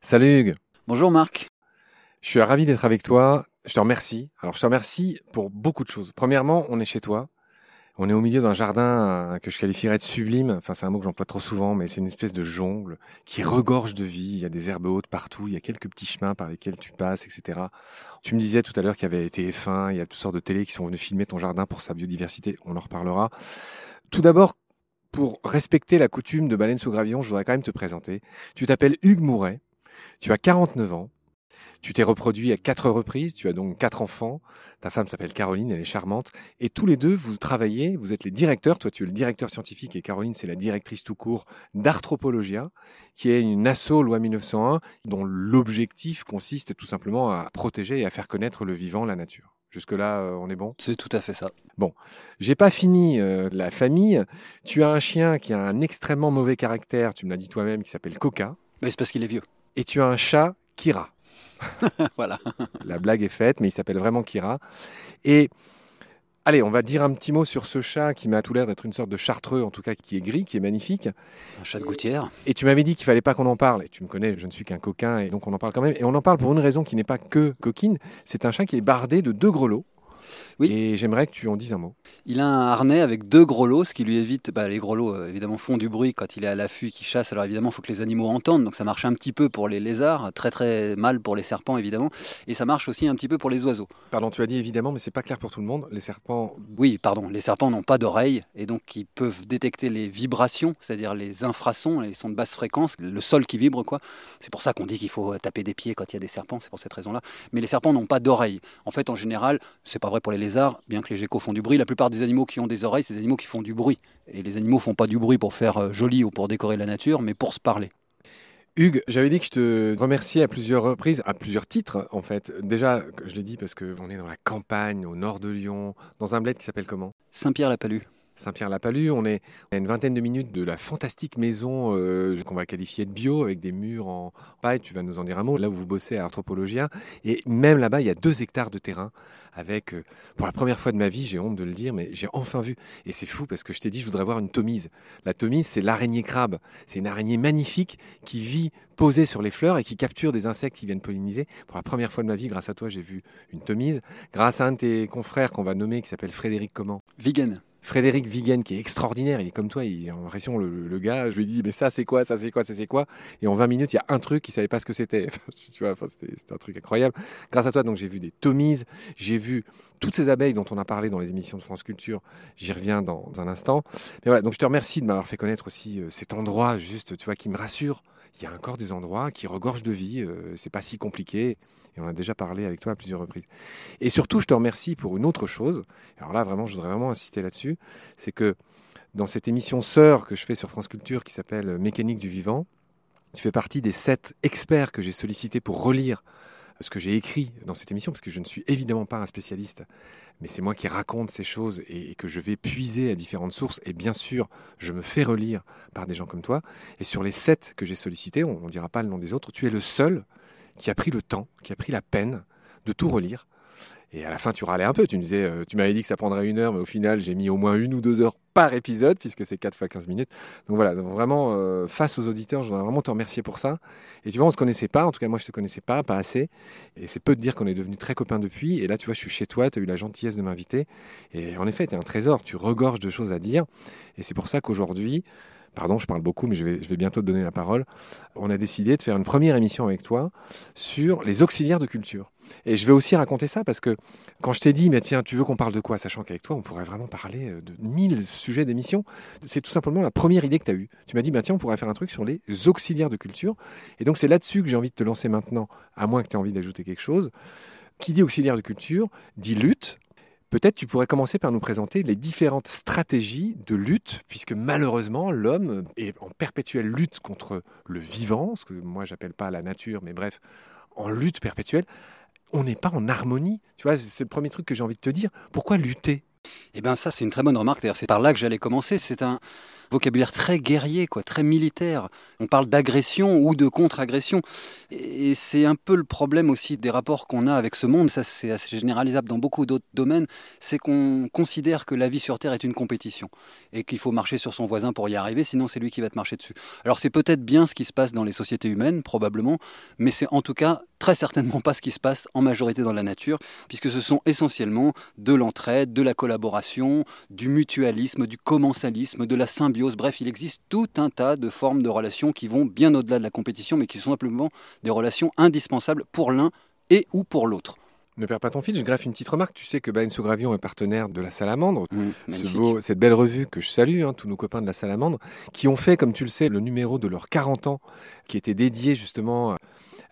Salut Hugues. Bonjour Marc. Je suis ravi d'être avec toi. Je te remercie. Alors, je te remercie pour beaucoup de choses. Premièrement, on est chez toi. On est au milieu d'un jardin euh, que je qualifierais de sublime. Enfin, c'est un mot que j'emploie trop souvent, mais c'est une espèce de jungle qui regorge de vie. Il y a des herbes hautes partout. Il y a quelques petits chemins par lesquels tu passes, etc. Tu me disais tout à l'heure qu'il y avait TF1. Il y a toutes sortes de télés qui sont venues filmer ton jardin pour sa biodiversité. On en reparlera. Tout d'abord, pour respecter la coutume de Baleine sous Gravillon, je voudrais quand même te présenter. Tu t'appelles Hugues Mouret. Tu as 49 ans. Tu t'es reproduit à quatre reprises, tu as donc quatre enfants. Ta femme s'appelle Caroline, elle est charmante. Et tous les deux, vous travaillez, vous êtes les directeurs. Toi, tu es le directeur scientifique et Caroline, c'est la directrice tout court d'Arthropologia, qui est une asso loi 1901, dont l'objectif consiste tout simplement à protéger et à faire connaître le vivant, la nature. Jusque-là, euh, on est bon C'est tout à fait ça. Bon, j'ai pas fini euh, la famille. Tu as un chien qui a un extrêmement mauvais caractère, tu me l'as dit toi-même, qui s'appelle Coca. Mais c'est parce qu'il est vieux. Et tu as un chat, Kira. voilà. La blague est faite, mais il s'appelle vraiment Kira. Et allez, on va dire un petit mot sur ce chat qui m'a tout l'air d'être une sorte de chartreux, en tout cas qui est gris, qui est magnifique. Un chat de gouttière. Et tu m'avais dit qu'il fallait pas qu'on en parle. Et tu me connais, je ne suis qu'un coquin, et donc on en parle quand même. Et on en parle pour une raison qui n'est pas que coquine. C'est un chat qui est bardé de deux grelots. Oui. Et j'aimerais que tu en dises un mot. Il a un harnais avec deux grelots, ce qui lui évite. bah, les grelots, euh, évidemment, font du bruit quand il est à l'affût, qu'il chasse. Alors évidemment, il faut que les animaux entendent. Donc ça marche un petit peu pour les lézards, très très mal pour les serpents, évidemment. Et ça marche aussi un petit peu pour les oiseaux. Pardon, tu as dit évidemment, mais c'est pas clair pour tout le monde. Les serpents. Oui, pardon, les serpents n'ont pas d'oreilles et donc ils peuvent détecter les vibrations, c'est-à-dire les infrasons, les sons de basse fréquence, le sol qui vibre, quoi. C'est pour ça qu'on dit qu'il faut taper des pieds quand il y a des serpents, c'est pour cette raison-là. Mais les serpents n'ont pas d'oreilles. En fait, en général, c'est pas vrai pour les lézards, bien que les geckos font du bruit. La plupart des animaux qui ont des oreilles, c'est des animaux qui font du bruit. Et les animaux font pas du bruit pour faire euh, joli ou pour décorer la nature, mais pour se parler. Hugues, j'avais dit que je te remerciais à plusieurs reprises, à plusieurs titres en fait. Déjà, je l'ai dit parce qu'on est dans la campagne, au nord de Lyon, dans un bled qui s'appelle comment? Saint-Pierre-la-Palue. Saint-Pierre-la-Palue. On est à une vingtaine de minutes de la fantastique maison euh, qu'on va qualifier de bio, avec des murs en paille. Tu vas nous en dire un mot. Là où vous bossez à Anthropologia. Et même là-bas, il y a deux hectares de terrain avec, euh, pour la première fois de ma vie, j'ai honte de le dire, mais j'ai enfin vu. Et c'est fou parce que je t'ai dit, je voudrais voir une tomise. La tomise, c'est l'araignée crabe. C'est une araignée magnifique qui vit posée sur les fleurs et qui capture des insectes qui viennent polliniser. Pour la première fois de ma vie, grâce à toi, j'ai vu une tomise. Grâce à un de tes confrères qu'on va nommer, qui s'appelle Frédéric comment Vegan. Frédéric Viguen, qui est extraordinaire, il est comme toi, il a l'impression, le, le, gars, je lui dis, mais ça c'est quoi, ça c'est quoi, ça c'est quoi? Et en 20 minutes, il y a un truc, il savait pas ce que c'était. tu vois, c'était un truc incroyable. Grâce à toi, donc j'ai vu des tomises, j'ai vu toutes ces abeilles dont on a parlé dans les émissions de France Culture, j'y reviens dans un instant. Mais voilà, donc je te remercie de m'avoir fait connaître aussi euh, cet endroit juste, tu vois, qui me rassure. Il y a encore des endroits qui regorgent de vie, euh, c'est pas si compliqué, et on a déjà parlé avec toi à plusieurs reprises. Et surtout, je te remercie pour une autre chose. Alors là, vraiment, je voudrais vraiment insister là-dessus, c'est que dans cette émission sœur que je fais sur France Culture qui s'appelle Mécanique du vivant, tu fais partie des sept experts que j'ai sollicités pour relire ce que j'ai écrit dans cette émission, parce que je ne suis évidemment pas un spécialiste, mais c'est moi qui raconte ces choses et, que je vais puiser à différentes sources. Et bien sûr, je me fais relire par des gens comme toi. Et sur les sept que j'ai sollicités, on ne dira pas le nom des autres, tu es le seul qui a pris le temps, qui a pris la peine de tout relire. Et à la fin, tu râlais un peu. Tu me disais, euh, tu m'avais dit que ça prendrait une heure, mais au final, j'ai mis au moins une ou deux heures par épisode, puisque c'est 4 fois 15 minutes. Donc voilà, vraiment, euh, face aux auditeurs, je voudrais vraiment te remercier pour ça. Et tu vois, on se connaissait pas, en tout cas, moi, je te connaissais pas, pas assez. Et c'est peu de dire qu'on est devenus très copains depuis. Et là, tu vois, je suis chez toi, tu as eu la gentillesse de m'inviter. Et en effet, tu es un trésor, tu regorges de choses à dire. Et c'est pour ça qu'aujourd'hui, pardon, je parle beaucoup, mais je vais, je vais, bientôt te donner la parole. On a décidé de faire une première émission avec toi sur les auxiliaires de culture. Et je vais aussi raconter ça parce que quand je t'ai dit, mais tiens, tu veux qu'on parle de quoi, sachant qu'avec toi, on pourrait vraiment parler euh, de mille sujets d'émission, c'est tout simplement la première idée que tu as eue. Tu m'as dit, bah, tiens, on pourrait faire un truc sur les auxiliaires de culture. Et donc, c'est là-dessus que j'ai envie de te lancer maintenant, à moins que tu aies envie d'ajouter quelque chose. Qui dit auxiliaire de culture dit lutte, Peut-être tu pourrais commencer par nous présenter les différentes stratégies de lutte, puisque malheureusement l'homme est en perpétuelle lutte contre le vivant, ce que moi j'appelle pas la nature, mais bref, en lutte perpétuelle. On n'est pas en harmonie. Tu vois, c'est le premier truc que j'ai envie de te dire. Pourquoi lutter? Eh bien ça, c'est une très bonne remarque. D'ailleurs, c'est par là que j'allais commencer. C'est un, vocabulaire très guerrier, quoi, très militaire. On parle d'agression ou de contre-agression. Et c'est un peu le problème aussi des rapports qu'on a avec ce monde, ça c'est assez généralisable dans beaucoup d'autres domaines, c'est qu'on considère que la vie sur Terre est une compétition et qu'il faut marcher sur son voisin pour y arriver, sinon c'est lui qui va te marcher dessus. Alors c'est peut-être bien ce qui se passe dans les sociétés humaines, probablement, mais c'est en tout cas très certainement pas ce qui se passe en majorité dans la nature, puisque ce sont essentiellement de l'entraide, de la collaboration, du mutualisme, du commensalisme, de la symbiose. Bref, il existe tout un tas de formes de relations qui vont bien au-delà de la compétition, mais qui sont simplement des relations indispensables pour l'un et ou pour l'autre. Ne perds pas ton fil, je greffe une petite remarque. Tu sais que Bain Gravion est partenaire de la Salamandre, mmh, cette belle revue que je salue, hein, tous nos copains de la Salamandre, qui ont fait, comme tu le sais, le numéro de leurs 40 ans, qui était dédié justement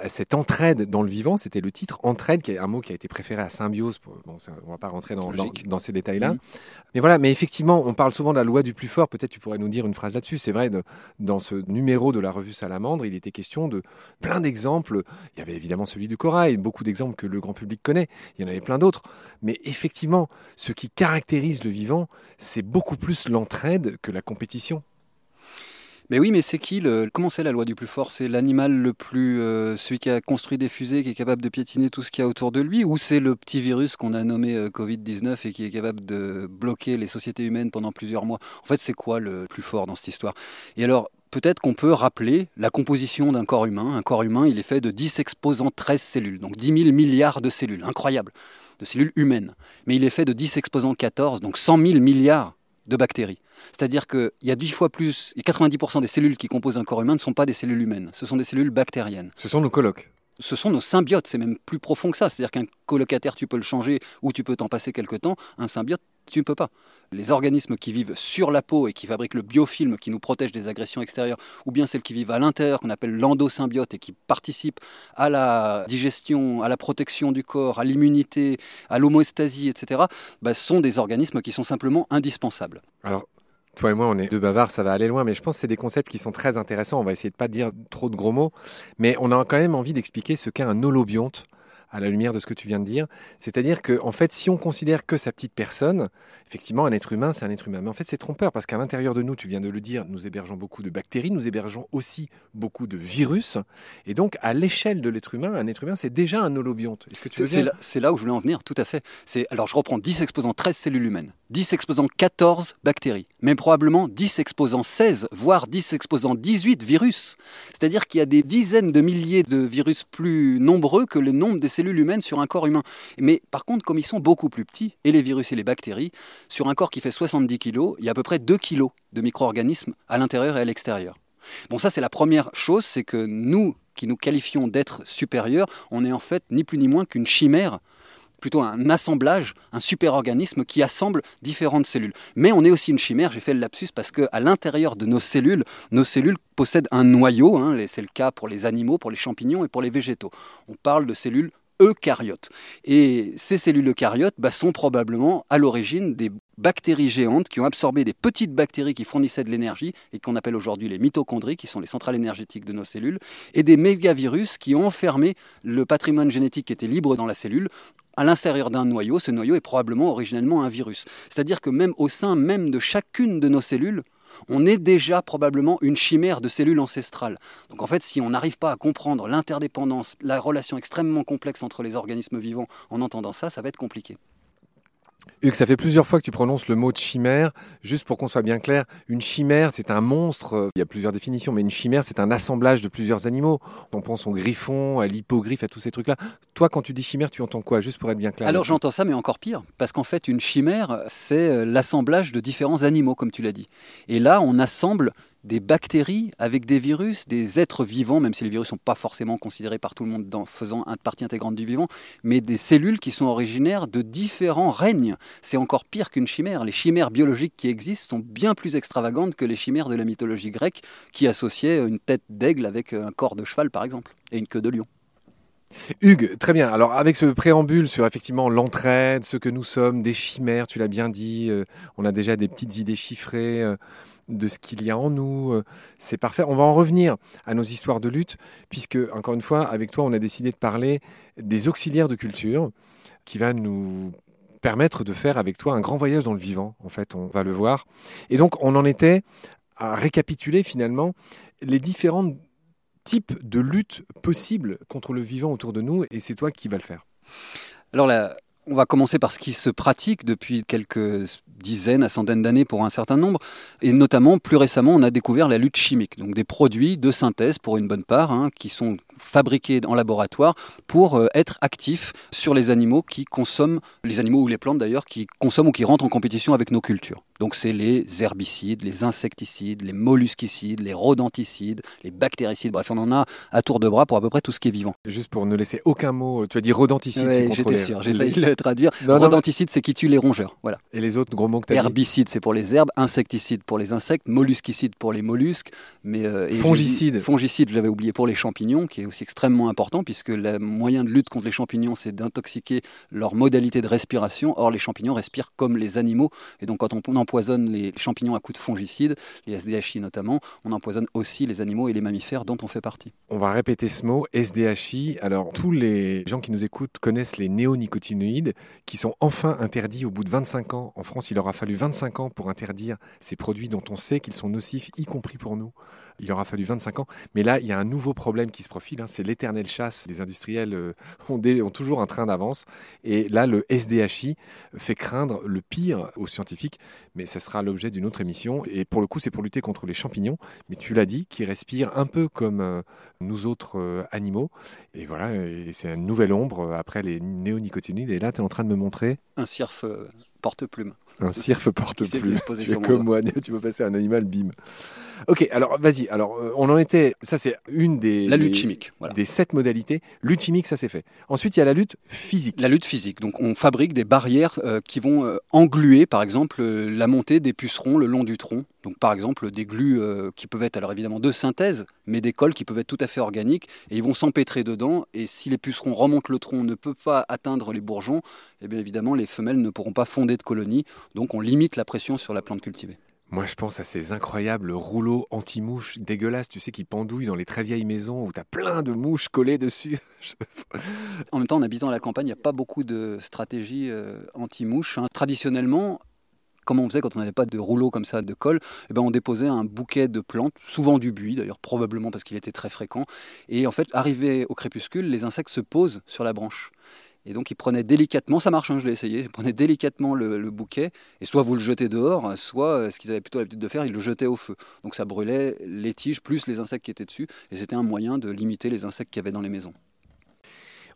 cette entraide dans le vivant, c'était le titre, entraide, qui est un mot qui a été préféré à symbiose. Bon, on va pas rentrer dans, dans, ces détails-là. Mm. Mais voilà, mais effectivement, on parle souvent de la loi du plus fort. Peut-être tu pourrais nous dire une phrase là-dessus. C'est vrai, dans ce numéro de la revue Salamandre, il était question de plein d'exemples. Il y avait évidemment celui du corail, beaucoup d'exemples que le grand public connaît. Il y en avait plein d'autres. Mais effectivement, ce qui caractérise le vivant, c'est beaucoup plus l'entraide que la compétition. Mais oui, mais c'est qui le... Comment c'est la loi du plus fort? C'est l'animal le plus. Euh, celui qui a construit des fusées, qui est capable de piétiner tout ce qu'il y a autour de lui? Ou c'est le petit virus qu'on a nommé euh, Covid-19 et qui est capable de bloquer les sociétés humaines pendant plusieurs mois? En fait, c'est quoi le plus fort dans cette histoire? Et alors, peut-être qu'on peut rappeler la composition d'un corps humain. Un corps humain, il est fait de 10 exposants 13 cellules, donc 10 000 milliards de cellules. Incroyable de cellules humaines. Mais il est fait de 10 exposants 14, donc 100 000 milliards de bactéries. C'est-à-dire qu'il y a 10 fois plus, et 90% des cellules qui composent un corps humain ne sont pas des cellules humaines, ce sont des cellules bactériennes. Ce sont nos colocs ce sont nos symbiotes, c'est même plus profond que ça. C'est-à-dire qu'un colocataire, tu peux le changer ou tu peux t'en passer quelque temps. Un symbiote, tu ne peux pas. Les organismes qui vivent sur la peau et qui fabriquent le biofilm qui nous protège des agressions extérieures, ou bien celles qui vivent à l'intérieur, qu'on appelle l'endosymbiote et qui participent à la digestion, à la protection du corps, à l'immunité, à l'homostasie, etc., bah, sont des organismes qui sont simplement indispensables. Alors, toi et moi, on est deux bavards, ça va aller loin, mais je pense que c'est des concepts qui sont très intéressants. On va essayer de pas dire trop de gros mots, mais on a quand même envie d'expliquer ce qu'est un holobionte à la lumière de ce que tu viens de dire. C'est-à-dire que, en fait, si on considère que sa petite personne, effectivement, un être humain, c'est un être humain. Mais en fait, c'est trompeur parce qu'à l'intérieur de nous, tu viens de le dire, nous hébergeons beaucoup de bactéries, nous hébergeons aussi beaucoup de virus. Et donc, à l'échelle de l'être humain, un être humain, c'est déjà un holobionte. C'est là, là, où je voulais en venir, tout à fait. Alors, je reprends 10 exposants 13 cellules humaines, 10 exposants 14 bactéries, mais probablement 10 exposants 16, voire 10 exposants 18 virus. C'est-à-dire qu'il y a des dizaines de milliers de virus plus nombreux que le nombre des cellules cellules humaines sur un corps humain. Mais par contre, comme ils sont beaucoup plus petits, et les virus et les bactéries, sur un corps qui fait 70 kg, il y a à peu près 2 kg de micro-organismes à l'intérieur et à l'extérieur. Bon, ça c'est la première chose, c'est que nous, qui nous qualifions d'êtres supérieurs, on est en fait ni plus ni moins qu'une chimère plutôt un assemblage, un super-organisme qui assemble différentes cellules. Mais on est aussi une chimère, j'ai fait le lapsus parce qu'à l'intérieur de nos cellules, nos cellules possèdent un noyau, hein, c'est le cas pour les animaux, pour les champignons et pour les végétaux. On parle de cellules eucaryotes. Et ces cellules eucaryotes bah, sont probablement à l'origine des bactéries géantes qui ont absorbé des petites bactéries qui fournissaient de l'énergie et qu'on appelle aujourd'hui les mitochondries, qui sont les centrales énergétiques de nos cellules, et des mégavirus qui ont enfermé le patrimoine génétique qui était libre dans la cellule à l'intérieur d'un noyau. Ce noyau est probablement originellement un virus. C'est-à-dire que même au sein même de chacune de nos cellules, on est déjà probablement une chimère de cellules ancestrales. Donc en fait, si on n'arrive pas à comprendre l'interdépendance, la relation extrêmement complexe entre les organismes vivants en entendant ça, ça va être compliqué. Hugues, ça fait plusieurs fois que tu prononces le mot de chimère. Juste pour qu'on soit bien clair, une chimère, c'est un monstre. Il y a plusieurs définitions, mais une chimère, c'est un assemblage de plusieurs animaux. On pense au griffon, à l'hippogriffe, à tous ces trucs-là. Toi, quand tu dis chimère, tu entends quoi Juste pour être bien clair. Alors j'entends ça, mais encore pire. Parce qu'en fait, une chimère, c'est euh, l'assemblage de différents animaux, comme tu l'as dit. Et là, on assemble des bactéries avec des virus, des êtres vivants, même si les virus ne sont pas forcément considérés par tout le monde dans, faisant partie intégrante du vivant, mais des cellules qui sont originaires de différents règnes. C'est encore pire qu'une chimère. Les chimères biologiques qui existent sont bien plus extravagantes que les chimères de la mythologie grecque qui associaient une tête d'aigle avec un corps de cheval, par exemple, et une queue de lion. Hugues, très bien. Alors avec ce préambule sur effectivement l'entraide, ce que nous sommes, des chimères, tu l'as bien dit, euh, on a déjà des petites idées chiffrées. Euh, de ce qu'il y a en nous. Euh, c'est parfait. On va en revenir à nos histoires de lutte, puisque, encore une fois, avec toi, on a décidé de parler des auxiliaires de culture, qui va nous permettre de faire avec toi un grand voyage dans le vivant. En fait, on va le voir. Et donc, on en était à récapituler finalement les différents types de luttes possibles contre le vivant autour de nous, et c'est toi qui vas le faire. Alors là, on va commencer par ce qui se pratique depuis quelques dizaines à centaines d'années pour un certain nombre. Et notamment, plus récemment, on a découvert la lutte chimique, donc des produits de synthèse pour une bonne part, hein, qui sont fabriqués en laboratoire pour euh, être actifs sur les animaux qui consomment, les animaux ou les plantes d'ailleurs, qui consomment ou qui rentrent en compétition avec nos cultures. Donc c'est les herbicides, les insecticides, les mollusquicides, les rodenticides, les bactéricides, bref on en a à tour de bras pour à peu près tout ce qui est vivant. Juste pour ne laisser aucun mot, tu as dit rodenticide, ouais, J'étais sûr, j'ai failli le traduire. rodenticide c'est qui tue les rongeurs, voilà. Et les autres gros mots que Herbicide c'est pour les herbes, insecticide pour les insectes, mollusquicide pour les mollusques, mais euh, fongicide. Fongicide, je l'avais oublié pour les champignons, qui est aussi extrêmement important puisque le moyen de lutte contre les champignons c'est d'intoxiquer leur modalité de respiration. Or les champignons respirent comme les animaux et donc quand on empoisonne les champignons à coups de fongicides, les SDHI notamment, on empoisonne aussi les animaux et les mammifères dont on fait partie. On va répéter ce mot, SDHI. Alors, tous les gens qui nous écoutent connaissent les néonicotinoïdes qui sont enfin interdits au bout de 25 ans. En France, il aura fallu 25 ans pour interdire ces produits dont on sait qu'ils sont nocifs, y compris pour nous il aura fallu 25 ans. Mais là, il y a un nouveau problème qui se profile, hein, c'est l'éternelle chasse. Les industriels euh, ont, toujours un train d'avance. Et là, le SDHI fait craindre le pire aux scientifiques, mais ce sera l'objet d'une autre émission. Et pour le coup, c'est pour lutter contre les champignons, mais tu l'as dit, qui respirent un peu comme euh, nous autres euh, animaux. Et voilà, c'est une nouvelle ombre après les néonicotinoïdes. Et là, tu es en train de me montrer... Un cirque porte-plume. Un cirque porte-plume. Tu es comme moi, tu peux passer un animal, bim. Ok, alors vas-y. Alors euh, on en était. Ça c'est une des. La lutte chimique. Des sept modalités. Lutte chimique, ça c'est fait. Ensuite, il y a la lutte physique. La lutte physique. Donc on fabrique des barrières euh, qui vont euh, engluer, par exemple, la montée des pucerons le long du tronc. Donc par exemple des glues qui peuvent être alors évidemment de synthèse, mais des cols qui peuvent être tout à fait organiques et ils vont s'empêtrer dedans. Et si les pucerons remontent le tronc, ne peuvent pas atteindre les bourgeons, eh bien évidemment les femelles ne pourront pas fonder de colonies. Donc on limite la pression sur la plante cultivée. Moi, je pense à ces incroyables rouleaux anti-mouches dégueulasses, tu sais, qui pendouillent dans les très vieilles maisons où tu as plein de mouches collées dessus. en même temps, en habitant à la campagne, il n'y a pas beaucoup de stratégies euh, anti-mouches. Hein. Traditionnellement, comme on faisait quand on n'avait pas de rouleau comme ça de colle, eh ben on déposait un bouquet de plantes, souvent du buis d'ailleurs, probablement parce qu'il était très fréquent. Et en fait, arrivé au crépuscule, les insectes se posent sur la branche. Et donc, il prenait délicatement, ça marche, hein, je l'ai essayé, il prenait délicatement le, bouquet, et soit vous le jetez dehors, soit, euh, ce qu'ils avaient plutôt l'habitude de faire, ils le jetaient au feu. Donc, ça brûlait les tiges plus les insectes qui étaient dessus, et c'était un moyen de limiter les insectes qu'il y avait dans les maisons.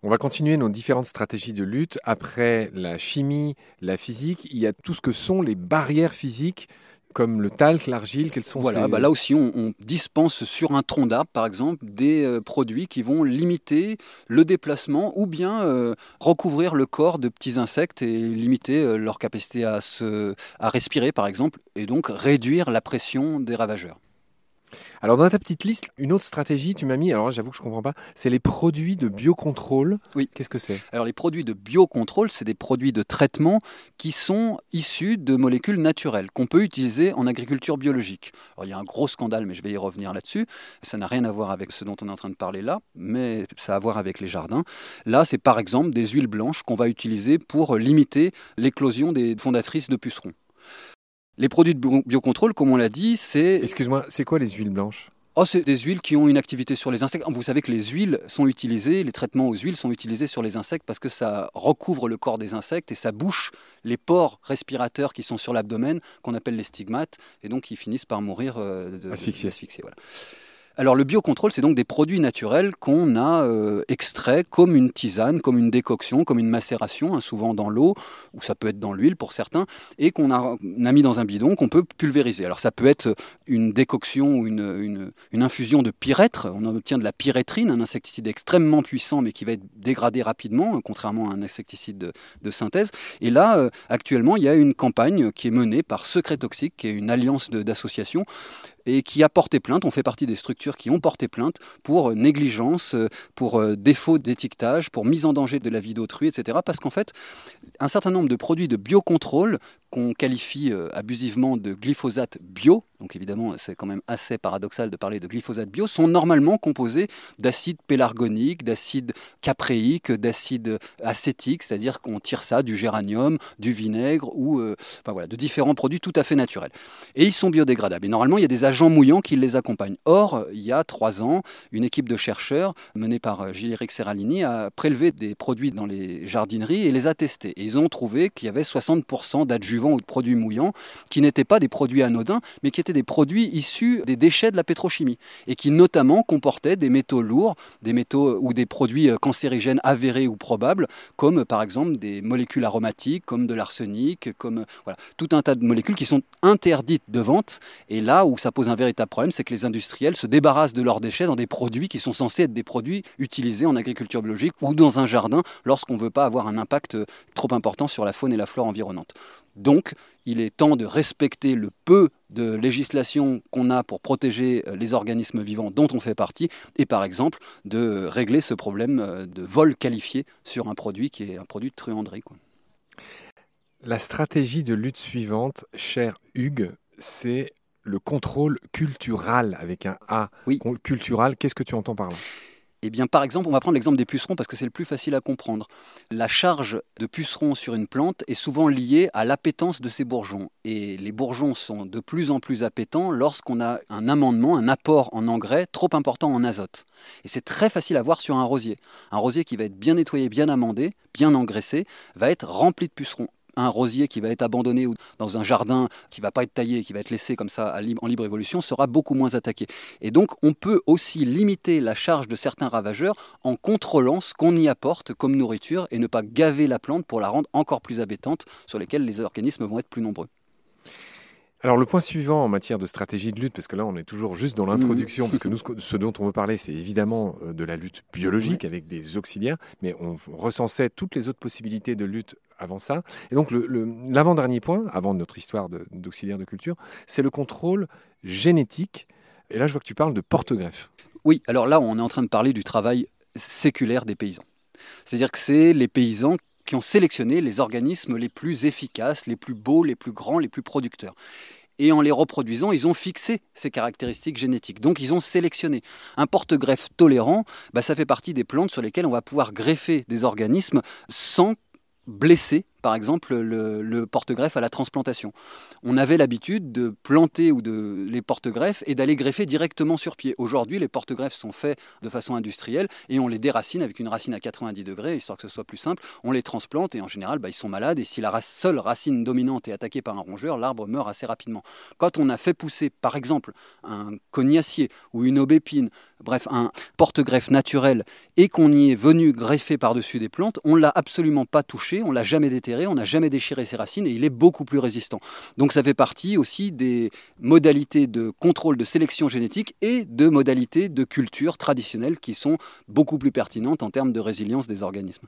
On va continuer nos différentes stratégies de lutte. Après la chimie, la physique, il y a tout ce que sont les barrières physiques comme le talc, l'argile, quels sont Voilà, bah là aussi, on, dispense sur un tronc d'arbre, par exemple, des euh, produits qui vont limiter le déplacement ou bien euh, recouvrir le corps de petits insectes et limiter euh, leur capacité à, se, à respirer, par exemple, et donc réduire la pression des ravageurs. Alors dans ta petite liste, une autre stratégie, tu m'as mis, alors j'avoue que je ne comprends pas, c'est les produits de biocontrôle. Oui. Qu'est-ce que c'est? Alors les produits de biocontrôle, c'est des produits de traitement qui sont issus de molécules naturelles qu'on peut utiliser en agriculture biologique. Alors il y a un gros scandale, mais je vais y revenir là-dessus. Ça n'a rien à voir avec ce dont on est en train de parler là, mais ça a à voir avec les jardins. Là, c'est par exemple des huiles blanches qu'on va utiliser pour limiter l'éclosion des fondatrices de pucerons. Les produits de biocontrôle, comme on l'a dit, c'est... Excuse-moi, c'est quoi les huiles blanches? Oh, c'est des huiles qui ont une activité sur les insectes. Vous savez que les huiles sont utilisées, les traitements aux huiles sont utilisés sur les insectes parce que ça recouvre le corps des insectes et ça bouche les pores respirateurs qui sont sur l'abdomen, qu'on appelle les stigmates, et donc ils finissent par mourir euh, d'asphyxie. Voilà. Alors le biocontrôle, c'est donc des produits naturels qu'on a euh, extraits comme une tisane, comme une décoction, comme une macération, hein, souvent dans l'eau, ou ça peut être dans l'huile pour certains, et qu'on a, mis dans un bidon qu'on peut pulvériser. Alors ça peut être une décoction ou une, infusion de pyrètre. On obtient de la pyrétrine, un insecticide extrêmement puissant, mais qui va être dégradé rapidement, contrairement à un insecticide de, synthèse. Et là, euh, actuellement, il y a une campagne qui est menée par Secret Toxique, qui est une alliance d'associations et qui a porté plainte. On fait partie des structures qui ont porté plainte pour euh, négligence, euh, pour euh, défaut d'étiquetage, pour mise en danger de la vie d'autrui, etc. Parce qu'en fait, un certain nombre de produits de biocontrôle qu'on qualifie abusivement de glyphosate bio, donc évidemment c'est quand même assez paradoxal de parler de glyphosate bio, sont normalement composés d'acide pélargonique, d'acide capréique, d'acide acétique, c'est-à-dire qu'on tire ça du géranium, du vinaigre ou enfin voilà, de différents produits tout à fait naturels. Et ils sont biodégradables. Et normalement, il y a des agents mouillants qui les accompagnent. Or, il y a trois ans, une équipe de chercheurs menée par Gilles-Éric Serralini a prélevé des produits dans les jardineries et les a testés. Ils ont trouvé qu'il y avait 60% d'adjuvants ou de produits mouillants qui n'étaient pas des produits anodins, mais qui étaient des produits issus des déchets de la pétrochimie et qui notamment comportaient des métaux lourds, des métaux ou des produits cancérigènes avérés ou probables, comme par exemple des molécules aromatiques, comme de l'arsenic, comme voilà, tout un tas de molécules qui sont interdites de vente. Et là où ça pose un véritable problème, c'est que les industriels se débarrassent de leurs déchets dans des produits qui sont censés être des produits utilisés en agriculture biologique ou dans un jardin lorsqu'on ne veut pas avoir un impact trop important sur la faune et la flore environnante. Donc, il est temps de respecter le peu de législation qu'on a pour protéger euh, les organismes vivants dont on fait partie, et par exemple de régler ce problème euh, de vol qualifié sur un produit qui est un produit de truanderie. La stratégie de lutte suivante, cher Hugues, c'est le contrôle cultural avec un A. Oui. Cultural, qu'est-ce que tu entends par là? Eh bien, par exemple, on va prendre l'exemple des pucerons parce que c'est le plus facile à comprendre. La charge de pucerons sur une plante est souvent liée à l'appétence de ses bourgeons. Et les bourgeons sont de plus en plus appétants lorsqu'on a un amendement, un apport en engrais trop important en azote. Et c'est très facile à voir sur un rosier. Un rosier qui va être bien nettoyé, bien amendé, bien engraissé, va être rempli de pucerons un rosier qui va être abandonné ou dans un jardin qui va pas être taillé, qui va être laissé comme ça en libre évolution, sera beaucoup moins attaqué. Et donc, on peut aussi limiter la charge de certains ravageurs en contrôlant ce qu'on y apporte comme nourriture et ne pas gaver la plante pour la rendre encore plus habitante, sur lesquelles les organismes vont être plus nombreux. Alors le point suivant en matière de stratégie de lutte, parce que là on est toujours juste dans l'introduction, parce que nous ce dont on veut parler c'est évidemment euh, de la lutte biologique avec des auxiliaires, mais on recensait toutes les autres possibilités de lutte avant ça. Et donc l'avant-dernier point, avant notre histoire d'auxiliaire de, culture, c'est le contrôle génétique. Et là je vois que tu parles de porte-greffe. Oui, alors là on est en train de parler du travail séculaire des paysans. C'est-à-dire que c'est les paysans qui ont sélectionné les organismes les plus efficaces, les plus beaux, les plus grands, les plus producteurs. Et en les reproduisant, ils ont fixé ces caractéristiques génétiques. Donc ils ont sélectionné. Un porte-greffe tolérant, bah, ça fait partie des plantes sur lesquelles on va pouvoir greffer des organismes sans blesser par exemple le, porte-greffe à la transplantation. On avait l'habitude de planter ou de les porte-greffes et d'aller greffer directement sur pied. Aujourd'hui, les porte-greffes sont faits de façon industrielle et on les déracine avec une racine à 90 degrés, histoire que ce soit plus simple. On les transplante et en général, bah, ils sont malades. Et si la seule racine dominante est attaquée par un rongeur, l'arbre meurt assez rapidement. Quand on a fait pousser, par exemple, un cognacier ou une aubépine, bref, un porte-greffe naturel, et qu'on y est venu greffer par-dessus des plantes, on l'a absolument pas touché, on l'a jamais déterré on n'a jamais déchiré ses racines et il est beaucoup plus résistant. Donc ça fait partie aussi des modalités de contrôle de sélection génétique et de modalités de culture traditionnelles qui sont beaucoup plus pertinentes en termes de résilience des organismes.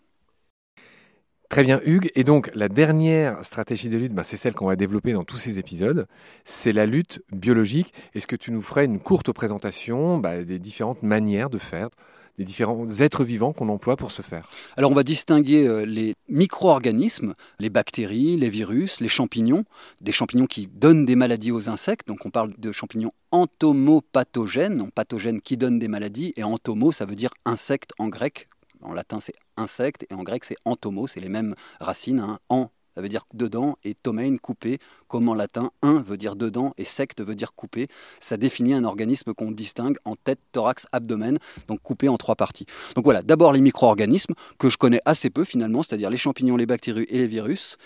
Très bien, Hugues. Et donc, la dernière stratégie de lutte, bah, c'est celle qu'on va développer dans tous ces épisodes. C'est la lutte biologique. Est-ce que tu nous ferais une courte présentation bah, des différentes manières de faire des différents êtres vivants qu'on emploie pour ce faire. Alors on va distinguer euh, les micro-organismes, les bactéries, les virus, les champignons, des champignons qui donnent des maladies aux insectes, donc on parle de champignons entomopathogènes, non pathogènes qui donnent des maladies, et entomo ça veut dire insecte en grec, en latin c'est insecte. Et en grec c'est entomo, c'est les mêmes racines, hein, en ça veut dire dedans, et tomein, coupé, comme en latin, un veut dire dedans, et secte veut dire coupé. Ça définit un organisme qu'on distingue en tête, thorax, abdomen, donc coupé en trois parties. Donc voilà, d'abord les micro-organismes, que je connais assez peu finalement, c'est-à-dire les champignons, les bactéries et les virus,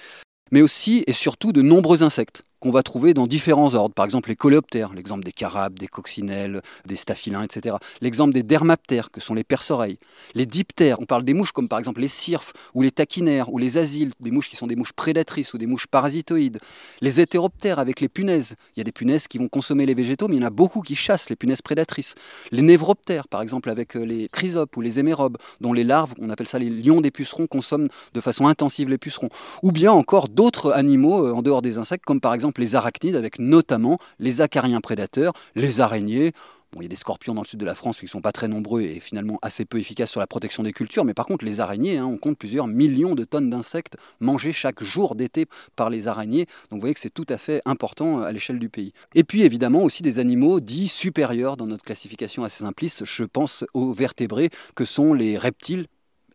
mais aussi et surtout de nombreux insectes qu'on va trouver dans différents ordres. Par exemple, les coléoptères, l'exemple des carabes, des coccinelles, des staphylins, etc. L'exemple des dermaptères, que sont les perce-oreilles. Les diptères, on parle des mouches comme par exemple les cirfes, ou les taquinaires, ou les asiles, des mouches qui sont des mouches prédatrices ou des mouches parasitoïdes. Les hétéroptères avec les punaises. Il y a des punaises qui vont consommer les végétaux, mais il y en a beaucoup qui chassent les punaises prédatrices. Les névroptères, par exemple, avec euh, les chrysopes ou les hémérobes, dont les larves, on appelle ça les lions des pucerons, consomment de façon intensive les pucerons. Ou bien encore d'autres animaux euh, en dehors des insectes, comme par exemple les arachnides, avec notamment les acariens prédateurs, les araignées. Bon, il y a des scorpions dans le sud de la France qui ne sont pas très nombreux et finalement assez peu efficaces sur la protection des cultures, mais par contre les araignées, hein, on compte plusieurs millions de tonnes d'insectes mangés chaque jour d'été par les araignées, donc vous voyez que c'est tout à fait important à l'échelle du pays. Et puis évidemment aussi des animaux dits supérieurs dans notre classification assez simpliste, je pense aux vertébrés que sont les reptiles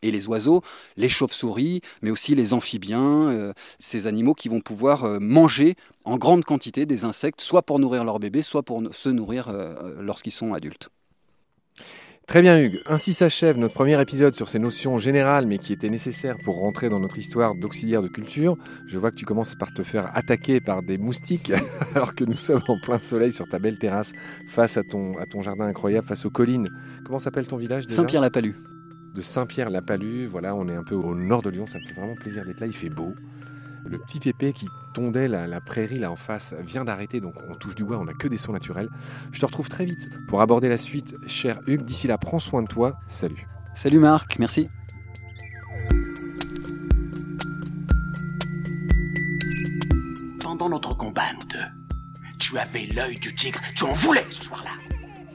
et les oiseaux, les chauves-souris, mais aussi les amphibiens, euh, ces animaux qui vont pouvoir euh, manger en grande quantité des insectes, soit pour nourrir leur bébé, soit pour se nourrir euh, lorsqu'ils sont adultes. Très bien Hugues, ainsi s'achève notre premier épisode sur ces notions générales mais qui étaient nécessaires pour rentrer dans notre histoire d'auxiliaire de culture. Je vois que tu commences par te faire attaquer par des moustiques alors que nous sommes en plein soleil sur ta belle terrasse face à ton, à ton jardin incroyable, face aux collines. Comment s'appelle ton village Saint-Pierre-la-Palue. De Saint-Pierre-la-Palue, voilà, on est un peu au nord de Lyon, ça me fait vraiment plaisir d'être là, il fait beau. Le petit pépé qui tondait la, prairie là en face vient d'arrêter, donc on touche du bois, on n'a que des sons naturels. Je te retrouve très vite pour aborder la suite, cher Hugues. D'ici là, prends soin de toi. Salut. Salut Marc, merci. Pendant notre combat, nous deux, tu avais l'œil du tigre, tu en voulais ce soir-là.